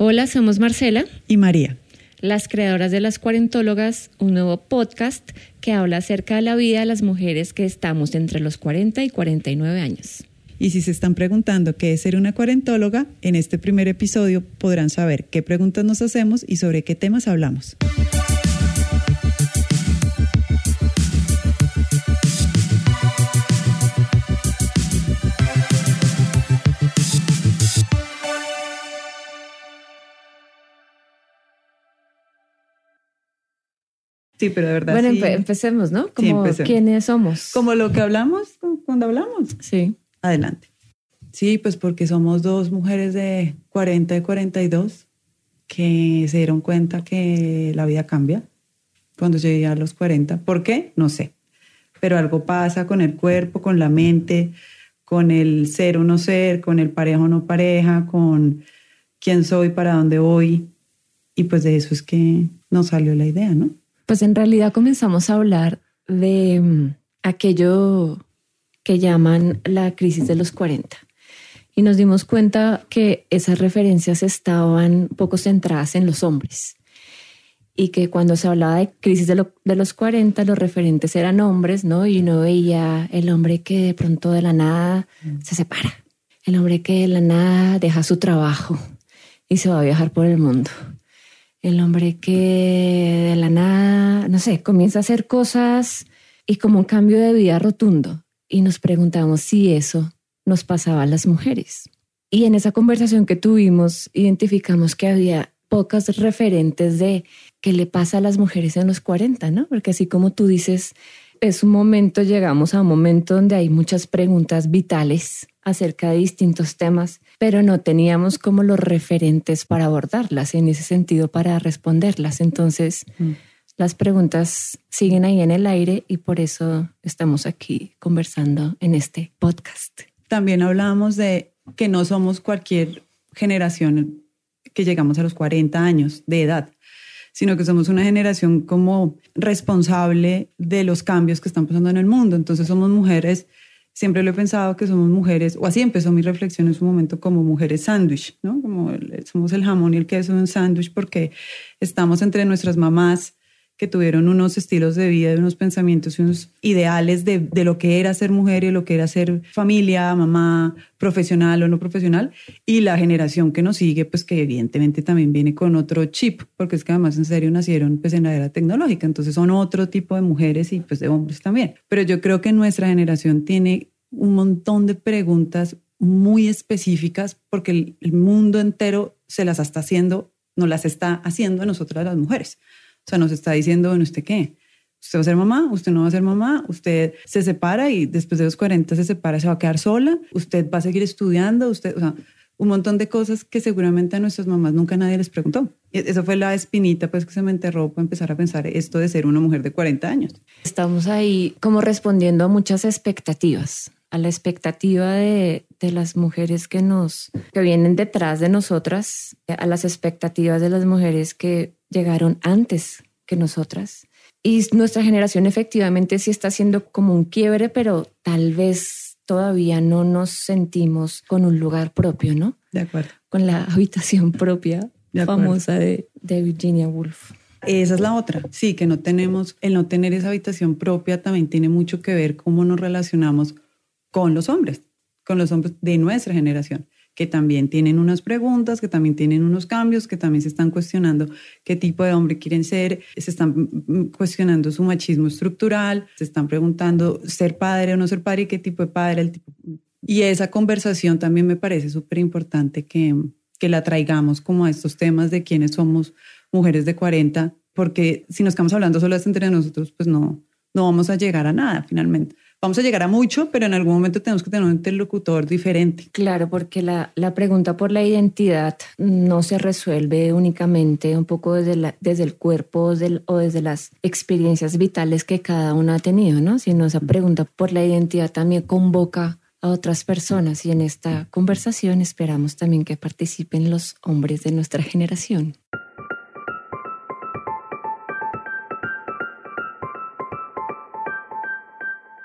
Hola, somos Marcela y María, las creadoras de Las Cuarentólogas, un nuevo podcast que habla acerca de la vida de las mujeres que estamos entre los 40 y 49 años. Y si se están preguntando qué es ser una cuarentóloga, en este primer episodio podrán saber qué preguntas nos hacemos y sobre qué temas hablamos. Sí, pero de verdad. Bueno, empecemos, ¿no? Como quiénes somos. Como lo que hablamos cuando hablamos. Sí. Adelante. Sí, pues porque somos dos mujeres de 40 y 42 que se dieron cuenta que la vida cambia cuando llegué a los 40. ¿Por qué? No sé. Pero algo pasa con el cuerpo, con la mente, con el ser o no ser, con el pareja o no pareja, con quién soy, para dónde voy. Y pues de eso es que nos salió la idea, ¿no? Pues en realidad comenzamos a hablar de mm, aquello que llaman la crisis de los 40. Y nos dimos cuenta que esas referencias estaban poco centradas en los hombres. Y que cuando se hablaba de crisis de, los 40, los referentes eran hombres, ¿no? Y uno veía el hombre que de pronto de la nada se separa. El hombre que de la nada deja su trabajo y se va a viajar por el mundo el hombre que de la nada, no sé, comienza a hacer cosas y como un cambio de vida rotundo. Y nos preguntamos si eso nos pasaba a las mujeres. Y en esa conversación que tuvimos, identificamos que había pocas referentes de qué le pasa a las mujeres en los 40, ¿no? Porque así como tú dices, es un momento, llegamos a un momento donde hay muchas preguntas vitales acerca de distintos temas, pero no teníamos como los referentes para abordarlas, en ese sentido, para responderlas. Entonces, mm. las preguntas siguen ahí en el aire y por eso estamos aquí conversando en este podcast. También hablábamos de que no somos cualquier generación que llegamos a los 40 años de edad sino que somos una generación como responsable de los cambios que están pasando en el mundo. Entonces somos mujeres, siempre lo he pensado que somos mujeres, o así empezó mi reflexión en su momento como mujeres sándwich, ¿no? Como somos el jamón y el queso de un sándwich porque estamos entre nuestras mamás, que tuvieron unos estilos de vida, unos pensamientos y unos ideales de, de, lo que era ser mujer y lo que era ser familia, mamá, profesional o no profesional, y la generación que nos sigue, pues que evidentemente también viene con otro chip, porque es que además en serio nacieron pues en la era tecnológica, entonces son otro tipo de mujeres y pues de hombres también. Pero yo creo que nuestra generación tiene un montón de preguntas muy específicas porque el, el mundo entero se las está haciendo, no las está haciendo a nosotras las mujeres. O sea, nos está diciendo, bueno, ¿usted qué? Usted va a ser mamá, usted no va a ser mamá, usted se separa y después de los 40 se separa, se va a quedar sola, usted va a seguir estudiando, usted, o sea, un montón de cosas que seguramente a nuestras mamás nunca nadie les preguntó. Y eso fue la espinita pues que se me enterró para empezar a pensar esto de ser una mujer de 40 años. Estamos ahí como respondiendo a muchas expectativas, a la expectativa de, de las mujeres que nos que vienen detrás de nosotras, a las expectativas de las mujeres que llegaron antes que nosotras. Y nuestra generación efectivamente sí está haciendo como un quiebre, pero tal vez todavía no nos sentimos con un lugar propio, ¿no? De acuerdo. Con la habitación propia famosa de, de Virginia Woolf. Esa es la otra. Sí, que no tenemos, el no tener esa habitación propia también tiene mucho que ver cómo nos relacionamos con los hombres, con los hombres de nuestra generación que también tienen unas preguntas, que también tienen unos cambios, que también se están cuestionando qué tipo de hombre quieren ser, se están cuestionando su machismo estructural, se están preguntando ser padre o no ser padre y qué tipo de padre, el tipo... Y esa conversación también me parece súper importante que, que la traigamos como a estos temas de quiénes somos mujeres de 40, porque si nos estamos hablando solo entre nosotros, pues no, no vamos a llegar a nada finalmente vamos a llegar a mucho, pero en algún momento tenemos que tener un interlocutor diferente. Claro, porque la, la pregunta por la identidad no se resuelve únicamente un poco desde, la, desde el cuerpo o desde las experiencias vitales que cada uno ha tenido, ¿no? Sino esa pregunta por la identidad también convoca a otras personas y en esta conversación esperamos también que participen los hombres de nuestra generación.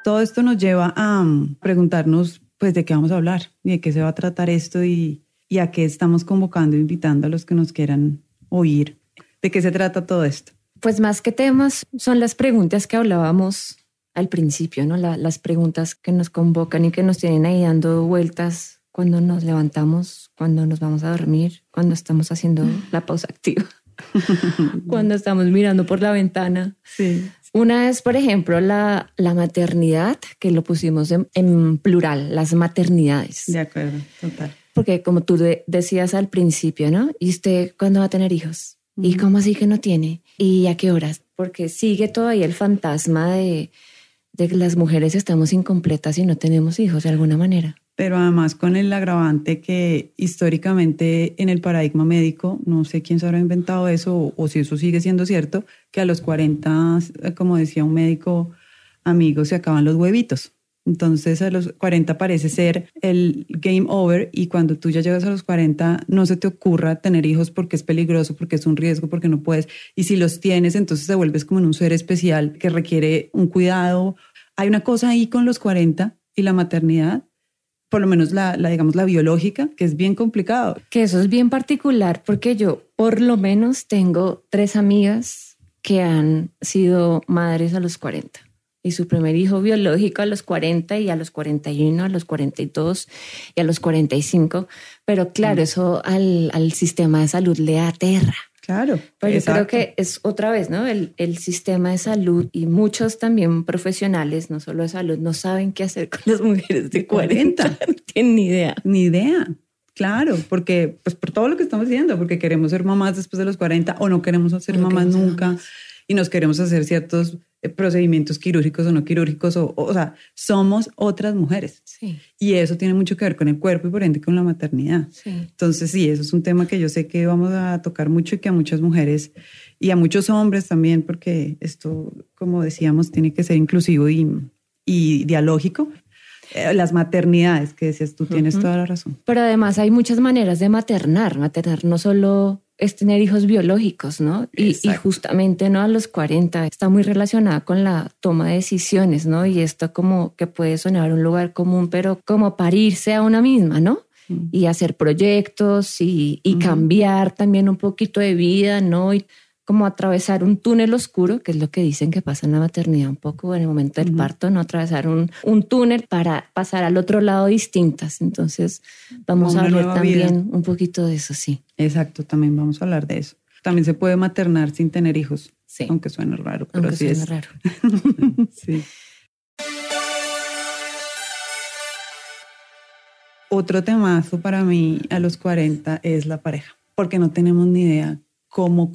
Todo esto nos lleva a mm, preguntarnos, pues, de qué vamos a hablar y de qué se va a tratar esto y, y a qué estamos convocando, invitando a los que nos quieran oír. ¿De qué se trata todo esto? Pues más que temas, son las preguntas que hablábamos al principio, ¿no? las preguntas que nos convocan y que nos tienen ahí dando vueltas cuando nos levantamos, cuando nos vamos a dormir, cuando estamos haciendo la pausa activa, cuando estamos mirando por la ventana. Sí. Una es, por ejemplo, la, la maternidad, que lo pusimos en, en, plural, las maternidades. De acuerdo, total. Porque como tú decías al principio, ¿no? ¿Y usted cuándo va a tener hijos? ¿Y cómo así que no tiene? ¿Y a qué horas? Porque sigue todavía el fantasma de, de que las mujeres estamos incompletas y no tenemos hijos de alguna manera pero además con el agravante que históricamente en el paradigma médico, no sé quién se habrá inventado eso o, si eso sigue siendo cierto, que a los 40, como decía un médico amigo, se acaban los huevitos. Entonces a los 40 parece ser el game over y cuando tú ya llegas a los 40 no se te ocurra tener hijos porque es peligroso, porque es un riesgo, porque no puedes. Y si los tienes, entonces te vuelves como en un ser especial que requiere un cuidado. Hay una cosa ahí con los 40 y la maternidad por lo menos la, digamos, la biológica, que es bien complicado. Que eso es bien particular porque yo por lo menos tengo tres amigas que han sido madres a los 40 y su primer hijo biológico a los 40 y a los 41, a los 42 y a los 45. Pero claro, mm. eso al, al sistema de salud le aterra. Claro. Pero yo creo que es otra vez, ¿no? El, el, sistema de salud y muchos también profesionales, no solo de salud, no saben qué hacer con las mujeres de 40. no tienen ni idea. Ni idea. Claro, porque, pues por todo lo que estamos diciendo, porque queremos ser mamás después de los 40 o no queremos ser mamás nunca y nos queremos hacer ciertos procedimientos quirúrgicos o no quirúrgicos, o, o, sea, somos otras mujeres. Sí. Y eso tiene mucho que ver con el cuerpo y por ende con la maternidad. Sí. Entonces, sí, eso es un tema que yo sé que vamos a tocar mucho y que a muchas mujeres y a muchos hombres también, porque esto, como decíamos, tiene que ser inclusivo y, y dialógico. Eh, las maternidades que decías, tú tienes toda la razón. Pero además hay muchas maneras de maternar. Maternar no solo es tener hijos biológicos, ¿no? Y, y, justamente, ¿no? A los 40 está muy relacionada con la toma de decisiones, ¿no? Y esto como que puede sonar un lugar común, pero como parirse a una misma, ¿no? Mm. Y hacer proyectos y, y cambiar también un poquito de vida, ¿no? Y como atravesar un túnel oscuro, que es lo que dicen que pasa en la maternidad un poco en el momento del parto, no atravesar un, un, túnel para pasar al otro lado distintas. Entonces, vamos a hablar también un poquito de eso, sí. Exacto, también vamos a hablar de eso. También se puede maternar sin tener hijos, sí. aunque suene raro, pero aunque sí suene es. raro. sí. Otro temazo para mí a los 40 es la pareja, porque no tenemos ni idea cómo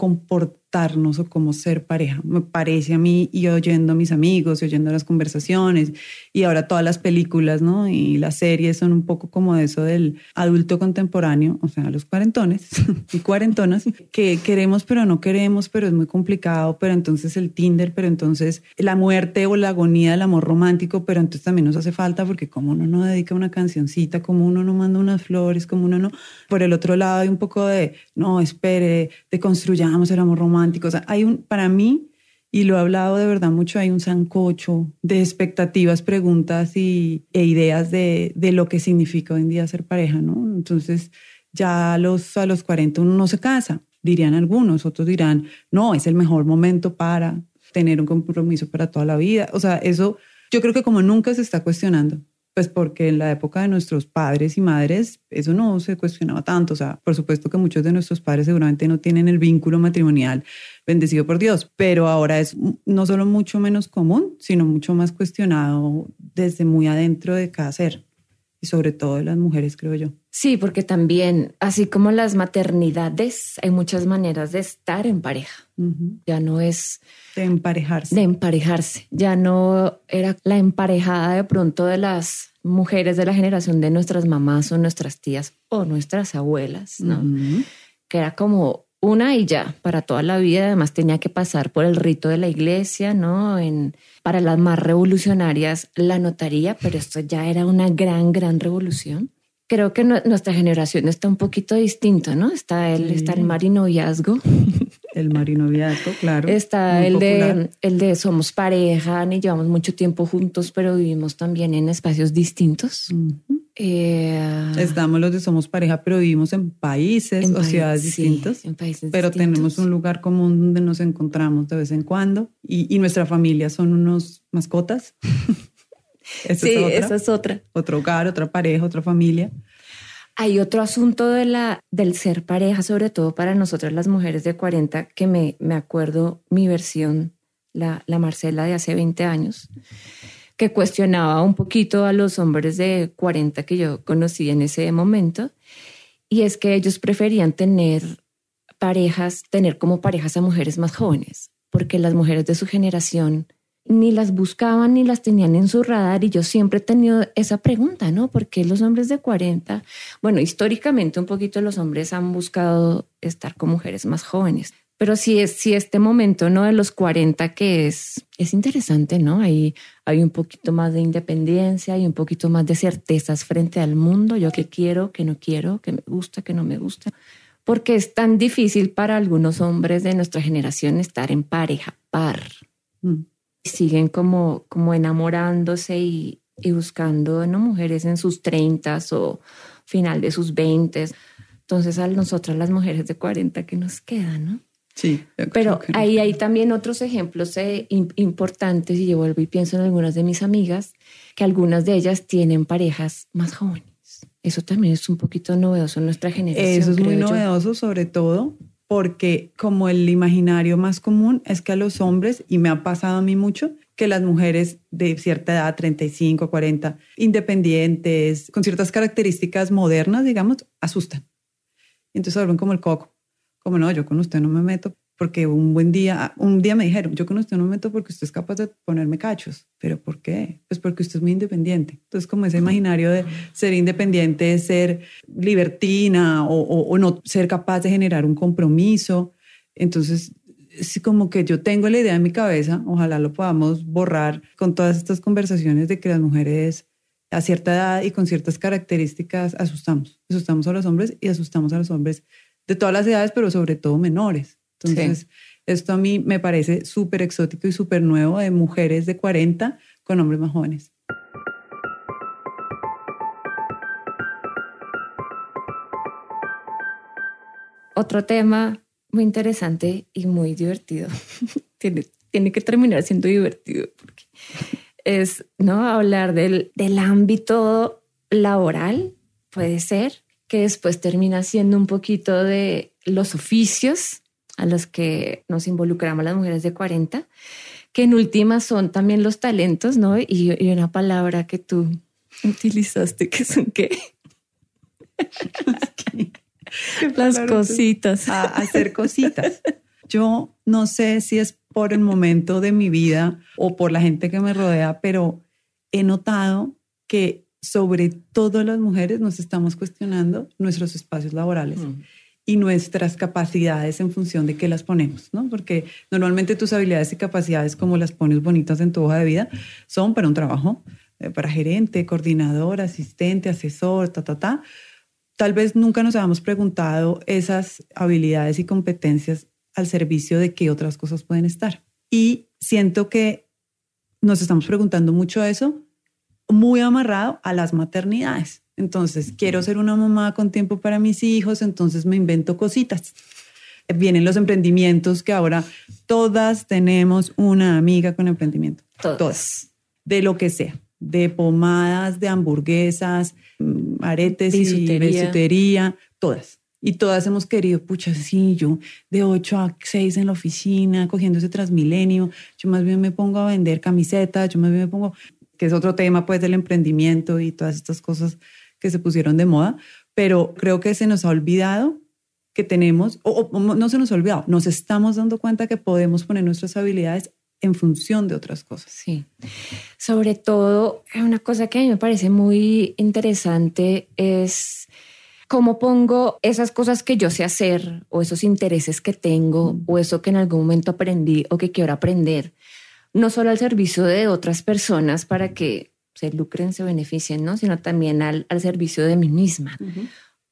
comportarnos o cómo ser pareja. Me parece a mí y oyendo a mis amigos y oyendo las conversaciones y ahora todas las películas, ¿no? Y las series son un poco como eso del adulto contemporáneo, o sea, los cuarentones y cuarentonas que queremos pero no queremos, pero es muy complicado, pero entonces el Tinder, pero entonces la muerte o la agonía del amor romántico, pero entonces también nos hace falta porque como uno no dedica una cancioncita, como uno no manda unas flores, como uno no... Por el otro lado hay un poco de, no, espere, de construyamos el amor romántico. Hay un, para mí, y lo he hablado de verdad mucho, hay un sancocho de expectativas, preguntas y, e ideas de, de lo que significa hoy en día ser pareja, ¿no? Entonces, ya los, a los 40 uno no se casa, dirían algunos, otros dirán, no, es el mejor momento para tener un compromiso para toda la vida. O sea, eso yo creo que como nunca se está cuestionando. Pues porque en la época de nuestros padres y madres eso no se cuestionaba tanto. O sea, por supuesto que muchos de nuestros padres seguramente no tienen el vínculo matrimonial bendecido por Dios, pero ahora es no solo mucho menos común, sino mucho más cuestionado desde muy adentro de cada ser y sobre todo de las mujeres, creo yo. Sí, porque también, así como las maternidades, hay muchas maneras de estar en pareja. Uh -huh. Ya no es... De emparejarse. De emparejarse. Ya no era la emparejada de pronto de las mujeres de la generación de nuestras mamás o nuestras tías o nuestras abuelas, ¿no? Uh -huh. Que era como una y ya, para toda la vida. Además tenía que pasar por el rito de la iglesia, ¿no? En, para las más revolucionarias, la notaría, pero esto ya era una gran, gran revolución. Creo que no, nuestra generación está un poquito distinto, ¿no? Está el, Sí. está el marinoviazgo, El marinoviazgo, claro. está el popular. de, el de somos pareja, ni llevamos mucho tiempo juntos, pero vivimos también en espacios distintos. Ujú. Eh, Estamos los de somos pareja, pero vivimos en países En o países, ciudades sí, distintos. en países pero distintos. tenemos un lugar común donde nos encontramos de vez en cuando y, y nuestra familia son unos mascotas. Esa Sí, es otra. esa es otra. Otro hogar, otra pareja, otra familia. Hay otro asunto de la, del ser pareja, sobre todo para nosotras las mujeres de 40, que me, me acuerdo mi versión, la, la Marcela de hace 20 años, que cuestionaba un poquito a los hombres de 40 que yo conocí en ese momento, y es que ellos preferían tener parejas, tener como parejas a mujeres más jóvenes, porque las mujeres de su generación ni las buscaban ni las tenían en su radar y yo siempre he tenido esa pregunta, ¿no? ¿Por qué los hombres de 40? Bueno, históricamente un poquito los hombres han buscado estar con mujeres más jóvenes, pero sí es sí este momento, ¿no? De los 40 que es es interesante, ¿no? Hay hay un poquito más de independencia y un poquito más de certezas frente al mundo, yo qué quiero, qué no quiero, qué me gusta, qué no me gusta, porque es tan difícil para algunos hombres de nuestra generación estar en pareja par Mm. Siguen como, como enamorándose y, y buscando ¿no? mujeres en sus 30 o final de sus 20. Entonces a nosotras las mujeres de 40 que nos quedan, ¿no? Sí. Pero que ahí hay también otros ejemplos eh, im- importantes y yo vuelvo y pienso en algunas de mis amigas, que algunas de ellas tienen parejas más jóvenes. Eso también es un poquito novedoso en nuestra generación. Eso es muy creo yo. novedoso, sobre todo porque como el imaginario más común es que a los hombres, y me ha pasado a mí mucho, que las mujeres de cierta edad, 35, 40, independientes, con ciertas características modernas, digamos, asustan. Entonces se vuelven como el coco. Como no, yo con usted no me meto porque un buen día, un día me dijeron, yo con usted no me meto porque usted es capaz de ponerme cachos. ¿Pero por qué? Pues porque usted es muy independiente. Entonces como ese imaginario de ser independiente, ser libertina o, o- o no ser capaz de generar un compromiso. Entonces, es como que yo tengo la idea en mi cabeza, ojalá lo podamos borrar con todas estas conversaciones de que las mujeres a cierta edad y con ciertas características asustamos. Asustamos a los hombres y asustamos a los hombres de todas las edades, pero sobre todo menores. Entonces, esto a mí me parece súper exótico y súper nuevo de mujeres de 40 con hombres más jóvenes. Otro tema muy interesante y muy divertido. tiene, tiene que terminar siendo divertido porque es no hablar del, del ámbito laboral, puede ser, que después termina siendo un poquito de los oficios a los que nos involucramos las mujeres de 40, que en últimas son también los talentos, ¿no? Y, y una palabra que tú utilizaste, que son qué? Las Claro, cositas. a hacer cositas. Yo no sé si es por el momento de mi vida o por la gente que me rodea, pero he notado que sobre todo las mujeres nos estamos cuestionando nuestros espacios laborales Mm. Y nuestras capacidades en función de qué las ponemos, ¿no? Porque normalmente tus habilidades y capacidades, como las pones bonitas en tu hoja de vida, son para un trabajo, eh, para gerente, coordinador, asistente, asesor, ta, ta, ta. Tal vez nunca nos habíamos preguntado esas habilidades y competencias al servicio de qué otras cosas pueden estar. Y siento que nos estamos preguntando mucho eso, muy amarrado a las maternidades. Entonces, quiero ser una mamá con tiempo para mis hijos, entonces me invento cositas. Vienen los emprendimientos que ahora todas tenemos una amiga con emprendimiento. Todas. De lo que sea. De pomadas, de hamburguesas, mm, aretes y Bisutería. bisutería, todas. Y todas hemos querido, pucha, sí, yo de 8 a 6 en la oficina, cogiendo ese Transmilenio, yo más bien me pongo a vender camisetas, yo más bien me pongo, que es otro tema pues del emprendimiento y todas estas cosas que se pusieron de moda, pero creo que se nos ha olvidado que tenemos, o, o no se nos ha olvidado, nos estamos dando cuenta que podemos poner nuestras habilidades en función de otras cosas. Sí. Sobre todo, una cosa que a mí me parece muy interesante es cómo pongo esas cosas que yo sé hacer o esos intereses que tengo o eso que en algún momento aprendí o que quiero aprender, no solo al servicio de otras personas para que se lucren, se beneficien, ¿no? sino también al, al servicio de mí misma.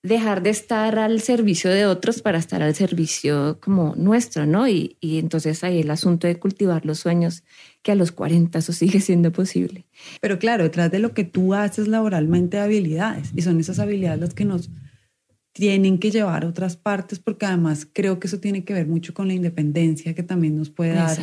dejar de estar al servicio de otros para estar al servicio como nuestro, ¿no? Y, y, entonces ahí el asunto de cultivar los sueños, que a los 40 eso sigue siendo posible. Pero claro, detrás de lo que tú haces laboralmente habilidades, y son esas habilidades las que nos tienen que llevar a otras partes, porque además creo que eso tiene que ver mucho con la independencia que también nos puede dar,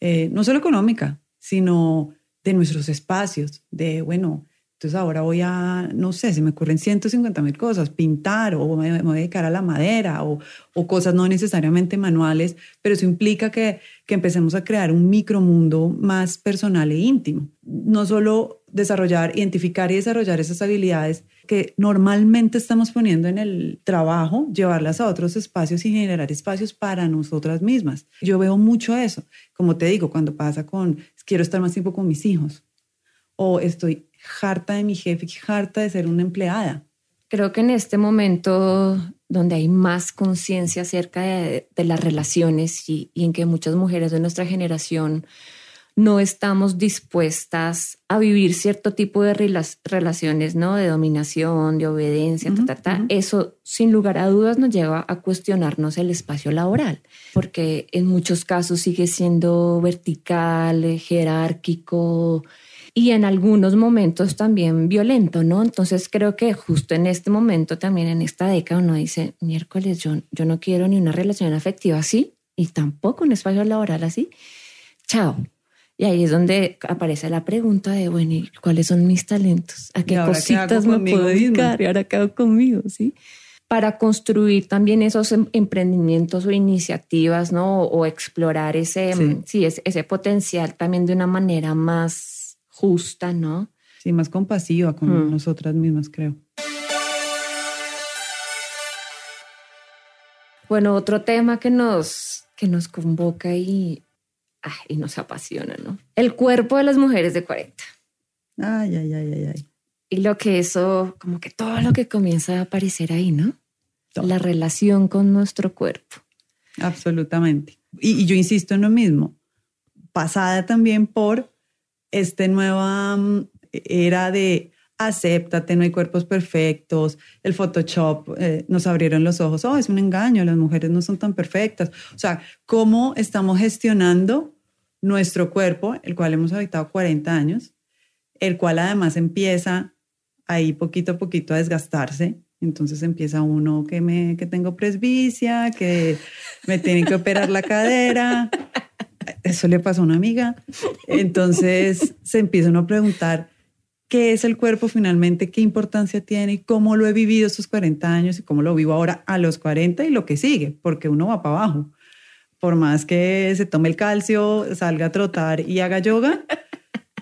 eh, no solo económica, sino de nuestros espacios, de, bueno, entonces ahora voy a, no sé, se me ocurren 150 mil cosas, pintar o me, voy a dedicar a la madera o, o, cosas no necesariamente manuales, pero eso implica que, que empecemos a crear un micromundo más personal e íntimo. No solo desarrollar, identificar y desarrollar esas habilidades que normalmente estamos poniendo en el trabajo, llevarlas a otros espacios y generar espacios para nosotras mismas. Yo veo mucho eso, como te digo, cuando pasa con, quiero estar más tiempo con mis hijos o estoy harta de mi jefe, harta de ser una empleada. Creo que en este momento donde hay más conciencia acerca de, las relaciones y, en que muchas mujeres de nuestra generación no estamos dispuestas a vivir cierto tipo de relaciones, ¿no? De dominación, de obediencia, Eso, sin lugar a dudas, nos lleva a cuestionarnos el espacio laboral, porque en muchos casos sigue siendo vertical, jerárquico, y en algunos momentos también violento, ¿no? Entonces creo que justo en este momento también en esta década uno dice, miércoles, yo, yo no quiero ni una relación afectiva así y tampoco un espacio laboral así. Chao. Y ahí es donde aparece la pregunta de, bueno, ¿y cuáles son mis talentos? ¿A qué cositas me puedo dedicar? Y ahora quedo conmigo, ¿sí? Para construir también esos em, emprendimientos o iniciativas, ¿no? O explorar ese, sí. ese, ese potencial también de una manera más justa, ¿no? Sí, más compasiva con mm. nosotras mismas, creo. Bueno, otro tema que nos, que nos convoca y, y nos apasiona, ¿no? El cuerpo de las mujeres de 40. Ay, ay, ay, ay, ay. Y lo que eso, como que todo lo que comienza a aparecer ahí, ¿no? La relación con nuestro cuerpo. Absolutamente. Y, y yo insisto en lo mismo, pasada también por esta nueva mm, era de acéptate, no hay cuerpos perfectos, el Photoshop eh, nos abrieron los ojos, oh, es un engaño, las mujeres no son tan perfectas. O sea, ¿cómo estamos gestionando nuestro cuerpo, el cual hemos habitado 40 años, el cual además empieza ahí poquito a poquito a desgastarse? Entonces empieza uno que, me, que tengo presbicia, que me tienen que operar la cadera, eso le pasó a una amiga. Entonces se empieza uno a preguntar qué es el cuerpo finalmente, qué importancia tiene y cómo lo he vivido estos 40 años y cómo lo vivo ahora a los 40 y lo que sigue, porque uno va para abajo. Por más que se tome el calcio, salga a trotar y haga yoga,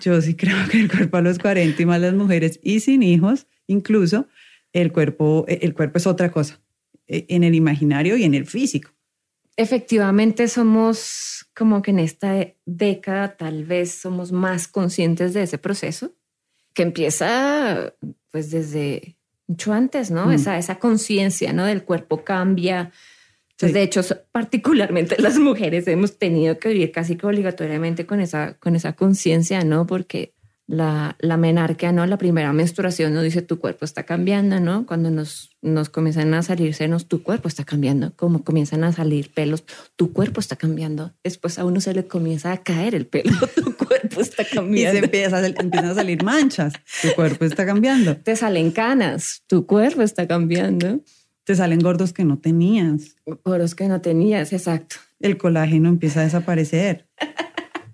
yo sí creo que el cuerpo a los 40 y más las mujeres y sin hijos, incluso, el cuerpo, el cuerpo es otra cosa, e, en el imaginario y en el físico. Efectivamente somos como que en esta década tal vez somos más conscientes de ese proceso que empieza pues desde mucho antes, ¿no? Mm. Esa, esa conciencia, ¿no? Del cuerpo cambia. Entonces, de hecho, particularmente las mujeres hemos tenido que vivir casi que obligatoriamente con esa, con esa conciencia, ¿no? Porque la, la menarquia, ¿no? La primera menstruación nos dice tu cuerpo está cambiando, ¿no? Cuando nos, nos comienzan a salir senos, tu cuerpo está cambiando. Como comienzan a salir pelos, tu cuerpo está cambiando. Después a uno se le comienza a caer el pelo, tu cuerpo está cambiando. Y se empieza, empiezan a salir manchas, tu cuerpo está cambiando. Te salen canas, tu cuerpo está cambiando. Te salen gordos que no tenías. Gordos que no tenías, exacto. El colágeno empieza a desaparecer.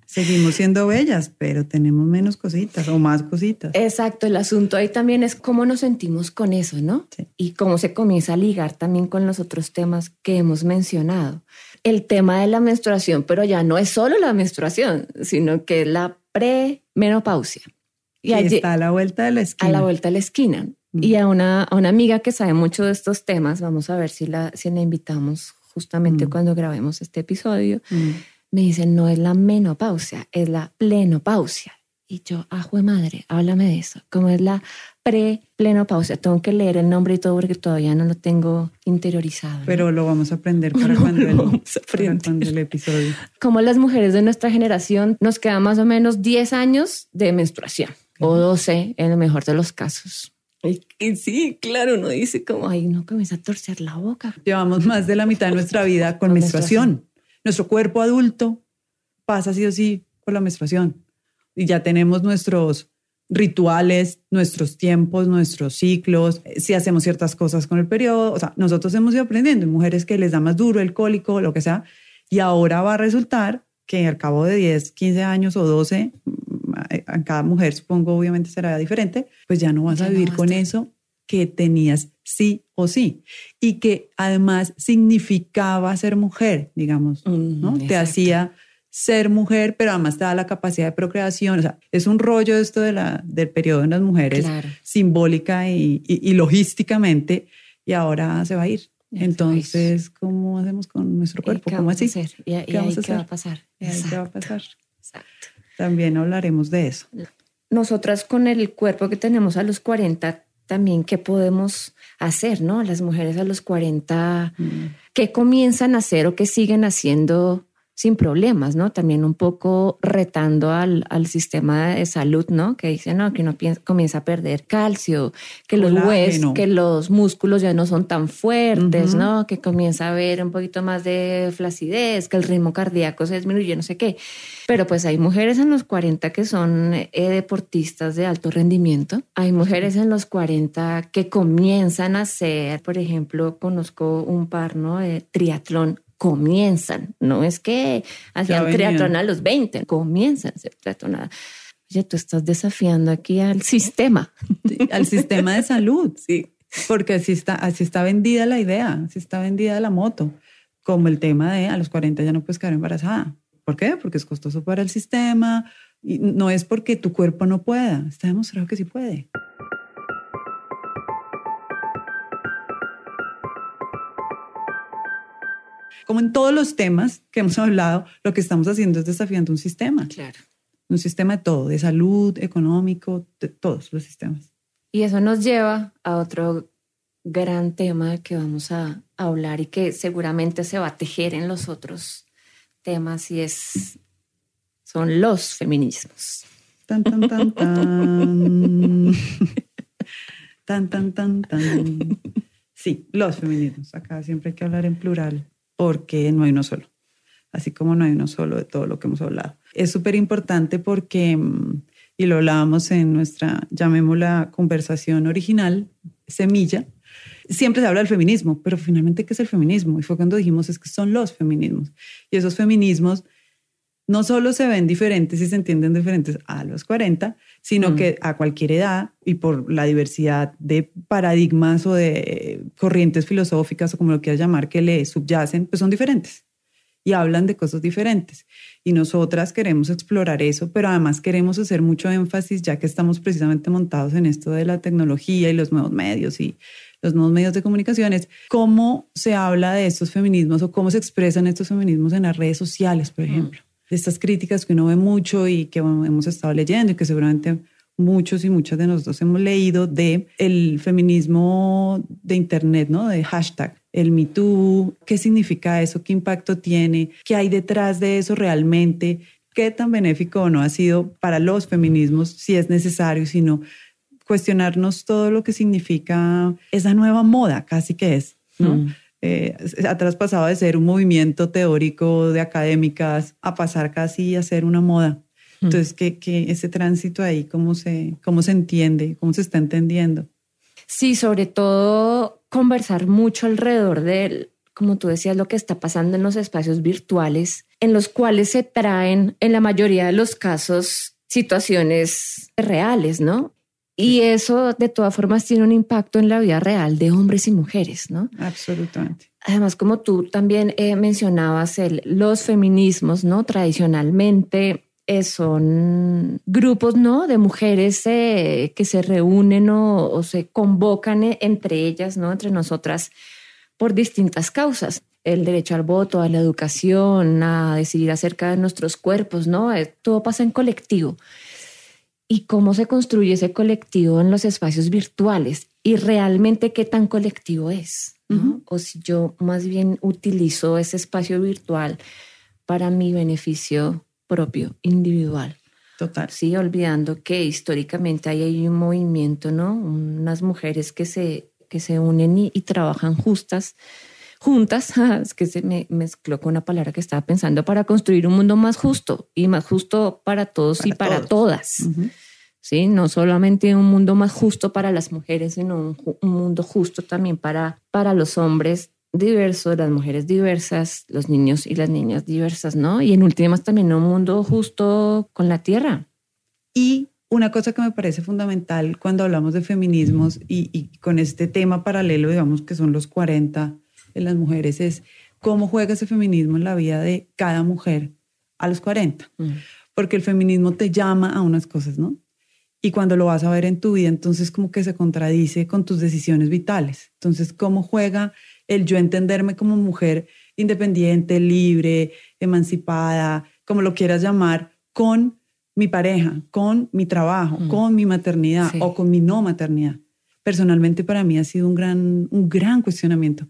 Seguimos siendo bellas, pero tenemos menos cositas o más cositas. Exacto, el asunto ahí también es cómo nos sentimos con eso, ¿no? Y cómo se comienza a ligar también con los otros temas que hemos mencionado. El tema de la menstruación, pero ya no es solo la menstruación, sino que es la premenopausia. Y, allí, está a la vuelta de la esquina. A la vuelta de la esquina. Y a una, a una amiga que sabe mucho de estos temas, vamos a ver si la, si la invitamos justamente mm. cuando grabemos este episodio. Mm me dicen, no es la menopausia, es la plenopausia. Y yo, ajo de madre, háblame de eso. ¿Cómo es la pre-plenopausia? Tengo que leer el nombre y todo porque todavía no lo tengo interiorizado. Pero lo vamos a aprender para, cuando el, para cuando el episodio. Como las mujeres de nuestra generación nos quedan más o menos 10 años de menstruación o 12 en el mejor de los casos. Y, sí, claro, uno dice como, ay, no comienza a torcer la boca. Llevamos más de la mitad de nuestra vida con, menstruación. Nuestro cuerpo adulto pasa sí o sí por la menstruación. Y ya tenemos nuestros rituales, nuestros tiempos, nuestros ciclos, si hacemos ciertas cosas con el periodo. O sea, nosotros hemos ido aprendiendo. mujeres que les da más duro el cólico, lo que sea. Y ahora va a resultar que al cabo de 10, 15 años o 12, a cada mujer supongo obviamente será diferente, pues ya no vas a vivir con eso que tenías sí o sí y que además significaba ser mujer, digamos, mm, ¿no? Te hacía ser mujer, pero además te da la capacidad de procreación. O sea, es un rollo esto de la, del periodo en las mujeres, simbólica y, y, logísticamente, y ahora se va a ir. Entonces, ¿cómo hacemos con nuestro cuerpo? ¿Cómo así? ¿Y, ¿Qué, vamos a hacer? ¿Qué va a pasar? Exacto. También hablaremos de eso. Nosotras con el cuerpo que tenemos a los 40, también qué podemos hacer, ¿no? Las mujeres a los 40, mm. ¿qué comienzan a hacer o qué siguen haciendo sin problemas, ¿no? También un poco retando al, al sistema de salud, ¿no? Que dice, no, que uno comienza a perder calcio, que los huesos, que los músculos ya no son tan fuertes, ¿no? Que comienza a haber un poquito más de flacidez, que el ritmo cardíaco se disminuye, no sé qué. Pero pues hay mujeres en los 40 que son eh, deportistas de alto rendimiento. Hay mujeres en los 40 que comienzan a hacer, por ejemplo, conozco un par, ¿no? De triatlón comienzan, no es que hacían triatlón a los 20, comienzan a hacer triatlón. Oye, tú estás desafiando aquí al sistema. al sistema de salud, sí. Porque así está, así está vendida la idea, así está vendida la moto, como el tema de a los 40 ya no puedes quedar embarazada. ¿Por qué? Porque es costoso para el sistema y no es porque tu cuerpo no pueda, está demostrado que sí puede. Como en todos los temas que hemos hablado, lo que estamos haciendo es desafiando un sistema. Claro. Un sistema de todo, de salud, económico, de todos los sistemas. Y eso nos lleva a otro gran tema que vamos a hablar y que seguramente se va a tejer en los otros temas y es son los feminismos. Tan tan tan tan. tan tan tan tan. Sí, los feminismos. Acá siempre hay que hablar en plural porque no hay uno solo, así como no hay uno solo de todo lo que hemos hablado. Es súper importante porque, mm, y lo hablábamos en nuestra, llamémosla conversación original, semilla, siempre se habla del feminismo, pero finalmente, ¿qué es el feminismo? Y fue cuando dijimos, es que son los feminismos. Y esos feminismos no solo se ven diferentes y se entienden diferentes a los 40, sino mm. que a cualquier edad y por la diversidad de paradigmas o de corrientes filosóficas o como lo quieras llamar que le subyacen, pues son diferentes y hablan de cosas diferentes. Y nosotras queremos explorar eso, pero además queremos hacer mucho énfasis, ya que estamos precisamente montados en esto de la tecnología y los nuevos medios y los nuevos medios de comunicaciones, cómo se habla de estos feminismos o cómo se expresan estos feminismos en las redes sociales, por mm. Ejemplo estas críticas que uno ve mucho y que hemos estado leyendo y que seguramente muchos y muchas de nosotros hemos leído de el feminismo de internet, ¿no? De hashtag, el Me Too, qué significa eso, qué impacto tiene, qué hay detrás de eso realmente, qué tan benéfico o no ha sido para los feminismos, si es necesario, si no, cuestionarnos todo lo que significa esa nueva moda, casi que es, ¿no? Mm eh, ha traspasado de ser un movimiento teórico de académicas a pasar casi a ser una moda. Hmm. Entonces, que, ese tránsito ahí, ¿cómo se, ¿cómo se entiende? ¿Cómo se está entendiendo? Sí, sobre todo conversar mucho alrededor de, como tú decías, lo que está pasando en los espacios virtuales, en los cuales se traen, en la mayoría de los casos, situaciones reales, ¿no? Y eso de todas formas tiene un impacto en la vida real de hombres y mujeres, ¿no? Absolutamente. Además, como tú también eh, mencionabas, el, los feminismos, ¿no? Tradicionalmente eh, son grupos, ¿no? De mujeres eh, que se reúnen o, o se convocan entre ellas, ¿no? Entre nosotras por distintas causas. El derecho al voto, a la educación, a decidir acerca de nuestros cuerpos, ¿no? Todo pasa en colectivo y cómo se construye ese colectivo en los espacios virtuales y realmente qué tan colectivo es. O si yo más bien utilizo ese espacio virtual para mi beneficio propio, individual. Total. Sí, olvidando que históricamente hay, hay un movimiento, ¿no? Unas mujeres que se, que se unen y, y trabajan justas juntas, es que se me mezcló con una palabra que estaba pensando, para construir un mundo más justo y más justo para todos y para todas. ¿sí? No solamente un mundo más justo para las mujeres, sino un, un, mundo justo también para, para los hombres diversos, las mujeres diversas, los niños y las niñas diversas, ¿no? Y en últimas también un mundo justo con la tierra. Y una cosa que me parece fundamental cuando hablamos de feminismos y, y con este tema paralelo, digamos que son los 40 de las mujeres, es cómo juega ese feminismo en la vida de cada mujer a los 40. Mm. Porque el feminismo te llama a unas cosas, ¿no? Y cuando lo vas a ver en tu vida, entonces como que se contradice con tus decisiones vitales. Entonces, ¿cómo juega el yo entenderme como mujer independiente, libre, emancipada, como lo quieras llamar, con mi pareja, con mi trabajo, mm. con mi maternidad o con mi no maternidad? Personalmente para mí ha sido un gran, un gran cuestionamiento.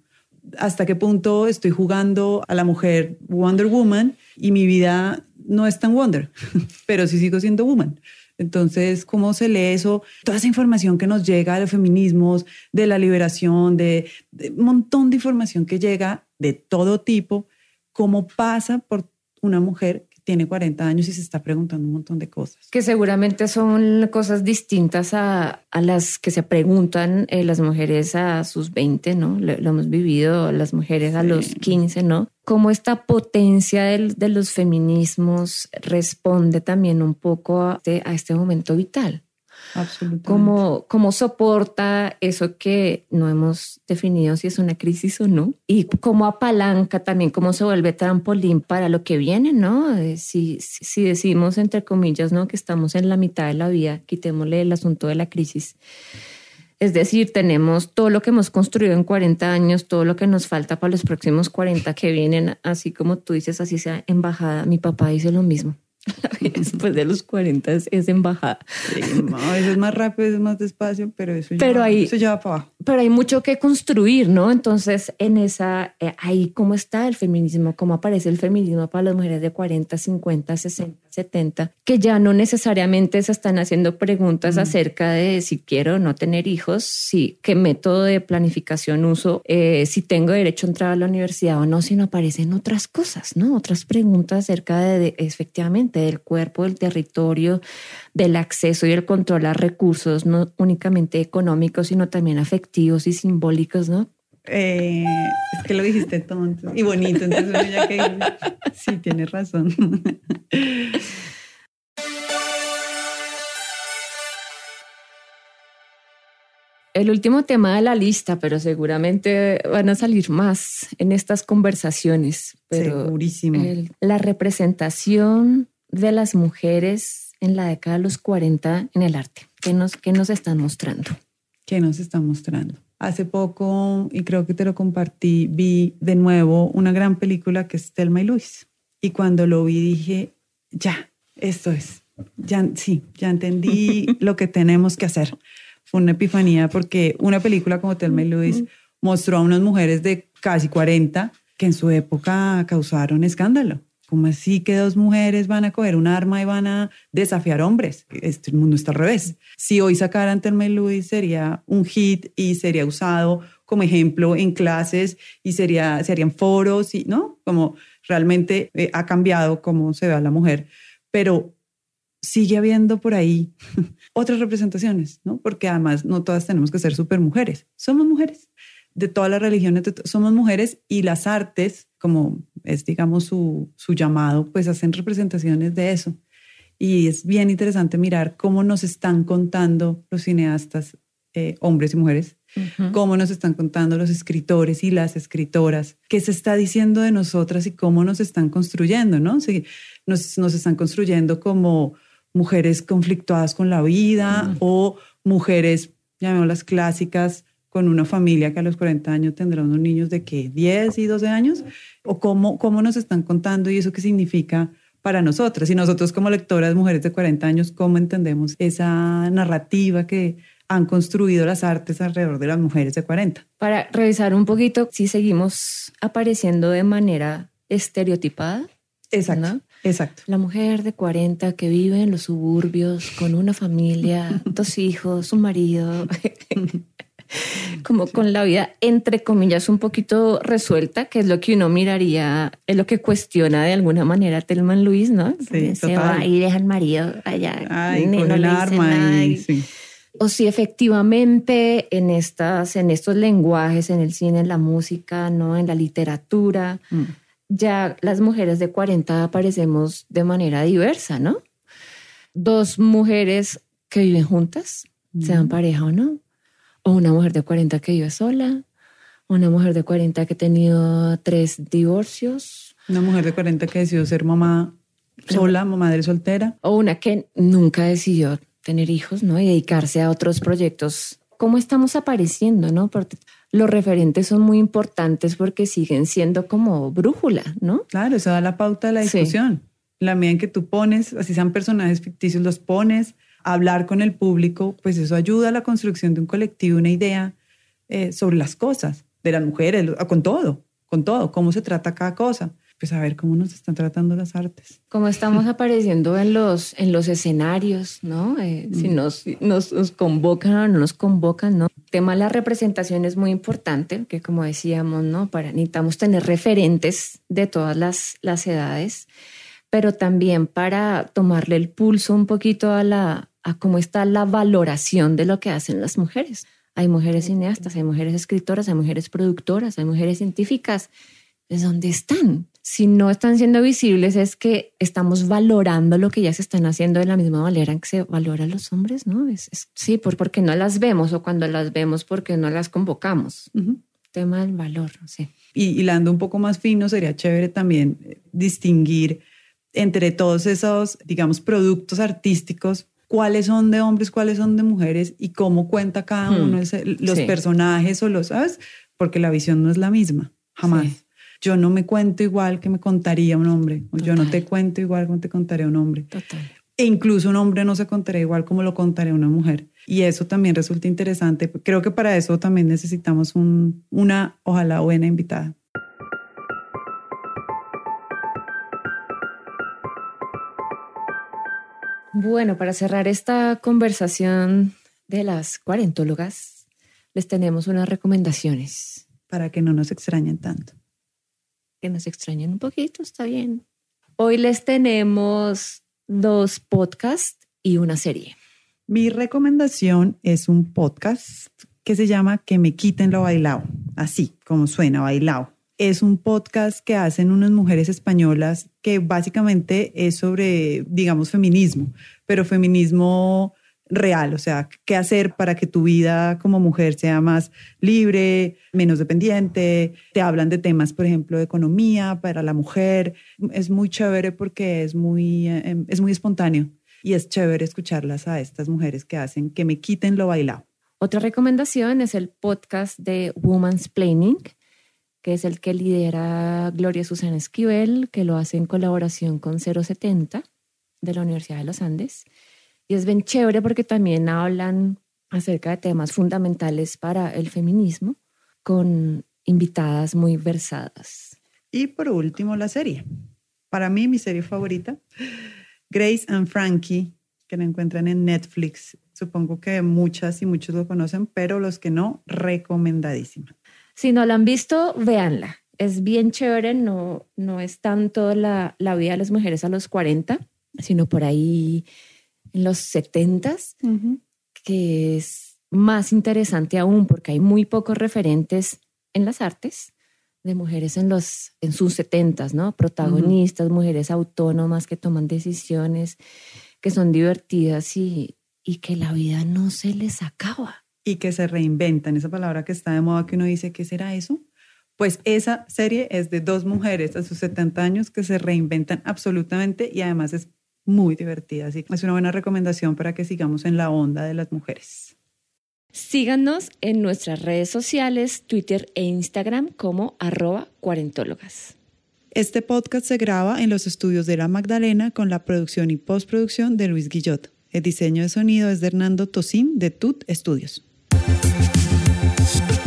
¿Hasta qué punto estoy jugando a la mujer Wonder Woman y mi vida no es tan Wonder, pero sí sigo siendo Woman? Entonces, ¿cómo se lee eso? Toda esa información que nos llega de los feminismos, de la liberación, de, un montón de información que llega de todo tipo, ¿cómo pasa por una mujer tiene 40 años y se está preguntando un montón de cosas. Que seguramente son cosas distintas a, a las que se preguntan eh, las mujeres a sus 20, ¿no? Lo, lo hemos vivido las mujeres a los 15, ¿no? Cómo esta potencia del, de los feminismos responde también un poco a este, a este momento vital. Cómo, cómo soporta eso que no hemos definido si es una crisis o no. Y cómo apalanca también, cómo se vuelve trampolín para lo que viene, ¿no? Eh, si, si decimos, entre comillas, ¿no? Que estamos en la mitad de la vida, quitémosle el asunto de la crisis. Es decir, tenemos todo lo que hemos construido en 40 años, todo lo que nos falta para los próximos 40 que vienen, así como tú dices, así sea embajada. Mi papá dice lo mismo. Después de los 40 es, embajada. Sí, no, veces es más rápido, es más despacio, pero eso, pero ya, hay, eso ya va para abajo. Pero hay mucho que construir, ¿no? Entonces, en esa, eh, ahí cómo está el feminismo, cómo aparece el feminismo para las mujeres de 40, 50, 60, 70, que ya no necesariamente se están haciendo preguntas mm. acerca de si quiero o no tener hijos, si qué método de planificación uso, eh, si tengo derecho a entrar a la universidad o no, sino aparecen otras cosas, ¿no? Otras preguntas acerca de, de efectivamente del cuerpo, del territorio, del acceso y el control a recursos, no únicamente económicos, sino también afectivos y simbólicos, ¿no? Eh, es que lo dijiste tonto y bonito, entonces ya que sí, tienes razón. El último tema de la lista, pero seguramente van a salir más en estas conversaciones. Pero Segurísimo. El, la representación de las mujeres en la década de los 40 en el arte. ¿Qué nos, qué nos están mostrando? ¿Qué nos están mostrando? Hace poco, y creo que te lo compartí, vi de nuevo una gran película que es Thelma y Luis. Y cuando lo vi dije, ya, esto es, ya, sí, ya entendí lo que tenemos que hacer. Fue una epifanía porque una película como Thelma y Luis mostró a unas mujeres de casi 40 que en su época causaron escándalo. ¿Cómo así que dos mujeres van a coger un arma y van a desafiar hombres? Este mundo está al revés. Si hoy sacaran Thelma y Louise sería un hit y sería usado como ejemplo en clases y sería, serían foros y, ¿no? Como realmente eh, ha cambiado cómo se ve a la mujer. Pero sigue habiendo por ahí otras representaciones, ¿no? Porque además no todas tenemos que ser super mujeres. Somos mujeres de todas las religiones, somos mujeres y las artes, como es, digamos, su, su llamado, pues hacen representaciones de eso. Y es bien interesante mirar cómo nos están contando los cineastas, eh, hombres y mujeres, uh -huh. cómo nos están contando los escritores y las escritoras, qué se está diciendo de nosotras y cómo nos están construyendo, ¿no? Sí, nos, nos están construyendo como mujeres conflictuadas con la vida uh -huh. o mujeres, llamémoslas clásicas, con una familia que a los 40 años tendrá unos niños de que 10 y 12 años, o cómo, cómo nos están contando y eso qué significa para nosotras. Y nosotros como lectoras, mujeres de 40 años, ¿cómo entendemos esa narrativa que han construido las artes alrededor de las mujeres de 40? Para revisar un poquito si seguimos apareciendo de manera estereotipada. Exacto. ¿no? Exacto. La mujer de 40 que vive en los suburbios con una familia, dos hijos, un marido, como con la vida entre comillas un poquito resuelta, que es lo que uno miraría, es lo que cuestiona de alguna manera Telman Luis, ¿no? Sí, Se va total. y deja al marido allá. Ay, con no el arma y sí. o si efectivamente en estas, en estos lenguajes, en el cine, en la música, no, en la literatura, Mm. ya las mujeres de 40 aparecemos de manera diversa, ¿no? Dos mujeres que viven juntas, sean pareja o no, o una mujer de 40 que vive sola, una mujer de 40 que ha tenido tres divorcios, Una mujer de 40 que decidió ser mamá sola, madre soltera. o una que nunca decidió tener hijos, ¿no? Y dedicarse a otros proyectos. ¿Cómo estamos apareciendo, no? Porque los referentes son muy importantes porque siguen siendo como brújula, ¿no? Claro, eso da la pauta de la Sí. discusión. La medida en que tú pones, así sean personajes ficticios, los pones, hablar con el público, pues eso ayuda a la construcción de un colectivo, una idea eh, sobre las cosas, de las mujeres, con todo, con todo, cómo se trata cada cosa. Pues a ver cómo nos están tratando las artes. Como estamos apareciendo en los, en los escenarios, ¿no? Eh, Si nos, nos, nos convocan o no nos convocan, ¿no? El tema de la representación es muy importante, que como decíamos, ¿no? Para, necesitamos tener referentes de todas las, las edades, pero también para tomarle el pulso un poquito a, la, a cómo está la valoración de lo que hacen las mujeres. Hay mujeres cineastas, hay mujeres escritoras, hay mujeres productoras, hay mujeres científicas. ¿Es dónde están? Si no están siendo visibles es que estamos valorando lo que ya se están haciendo de la misma manera en que se valora a los hombres, ¿no? Es, es- sí, por, porque no las vemos o cuando las vemos porque no las convocamos. Ujú. Tema del valor, sí. Y hilando un poco más fino, sería chévere también eh, distinguir entre todos esos, digamos, productos artísticos, cuáles son de hombres, cuáles son de mujeres y cómo cuenta cada Hmm. uno ese- los Sí. personajes o los, ¿sabes? Porque la visión no es la misma, jamás. Sí. Yo no me cuento igual que me contaría un hombre, o yo no te cuento igual como te contaría un hombre. Total. E incluso un hombre no se contaría igual como lo contaría una mujer. Y eso también resulta interesante. Creo que para eso también necesitamos un- una, ojalá buena invitada. Bueno, para cerrar esta conversación de las cuarentólogas, les tenemos unas recomendaciones para que no nos extrañen tanto. que nos extrañen un poquito, está bien. Hoy les tenemos dos podcasts y una serie. Mi recomendación es un podcast que se llama Que me quiten lo bailado, así como suena bailado. Es un podcast que hacen unas mujeres españolas que básicamente es sobre, digamos, feminismo, pero feminismo real, o sea, qué hacer para que tu vida como mujer sea más libre, menos dependiente. Te hablan de temas, por ejemplo, de economía para la mujer. Es muy chévere porque es muy, eh, es muy espontáneo y es chévere escucharlas a estas mujeres que hacen que me quiten lo bailado. Otra recomendación es el podcast de Woman's Planning, que es el que lidera Gloria Susana Esquivel, que lo hace en colaboración con 070 de la Universidad de los Andes. Y es bien chévere porque también hablan acerca de temas fundamentales para el feminismo con invitadas muy versadas. Y por último, la serie. Para mí, mi serie favorita, Grace and Frankie, que la encuentran en Netflix. Supongo que muchas y muchos lo conocen, pero los que no, recomendadísima. Si no la han visto, véanla. Es bien chévere, no, no es tanto la, la vida de las mujeres a los 40, sino por ahí en los 70, que es más interesante aún porque hay muy pocos referentes en las artes de mujeres en, los, en sus 70, ¿no? Protagonistas, mujeres autónomas que toman decisiones, que son divertidas y, y que la vida no se les acaba. Y que se reinventan, esa palabra que está de moda que uno dice, ¿qué será eso? Pues esa serie es de dos mujeres a sus 70 años que se reinventan absolutamente y además es muy divertida. Así que es una buena recomendación para que sigamos en la onda de las mujeres. Síganos en nuestras redes sociales, Twitter e Instagram como arroba cuarentólogas. Este podcast se graba en los estudios de La Magdalena con la producción y postproducción de Luis Guillot. El diseño de sonido es de Hernando Tosín de Tut Studios. Stop.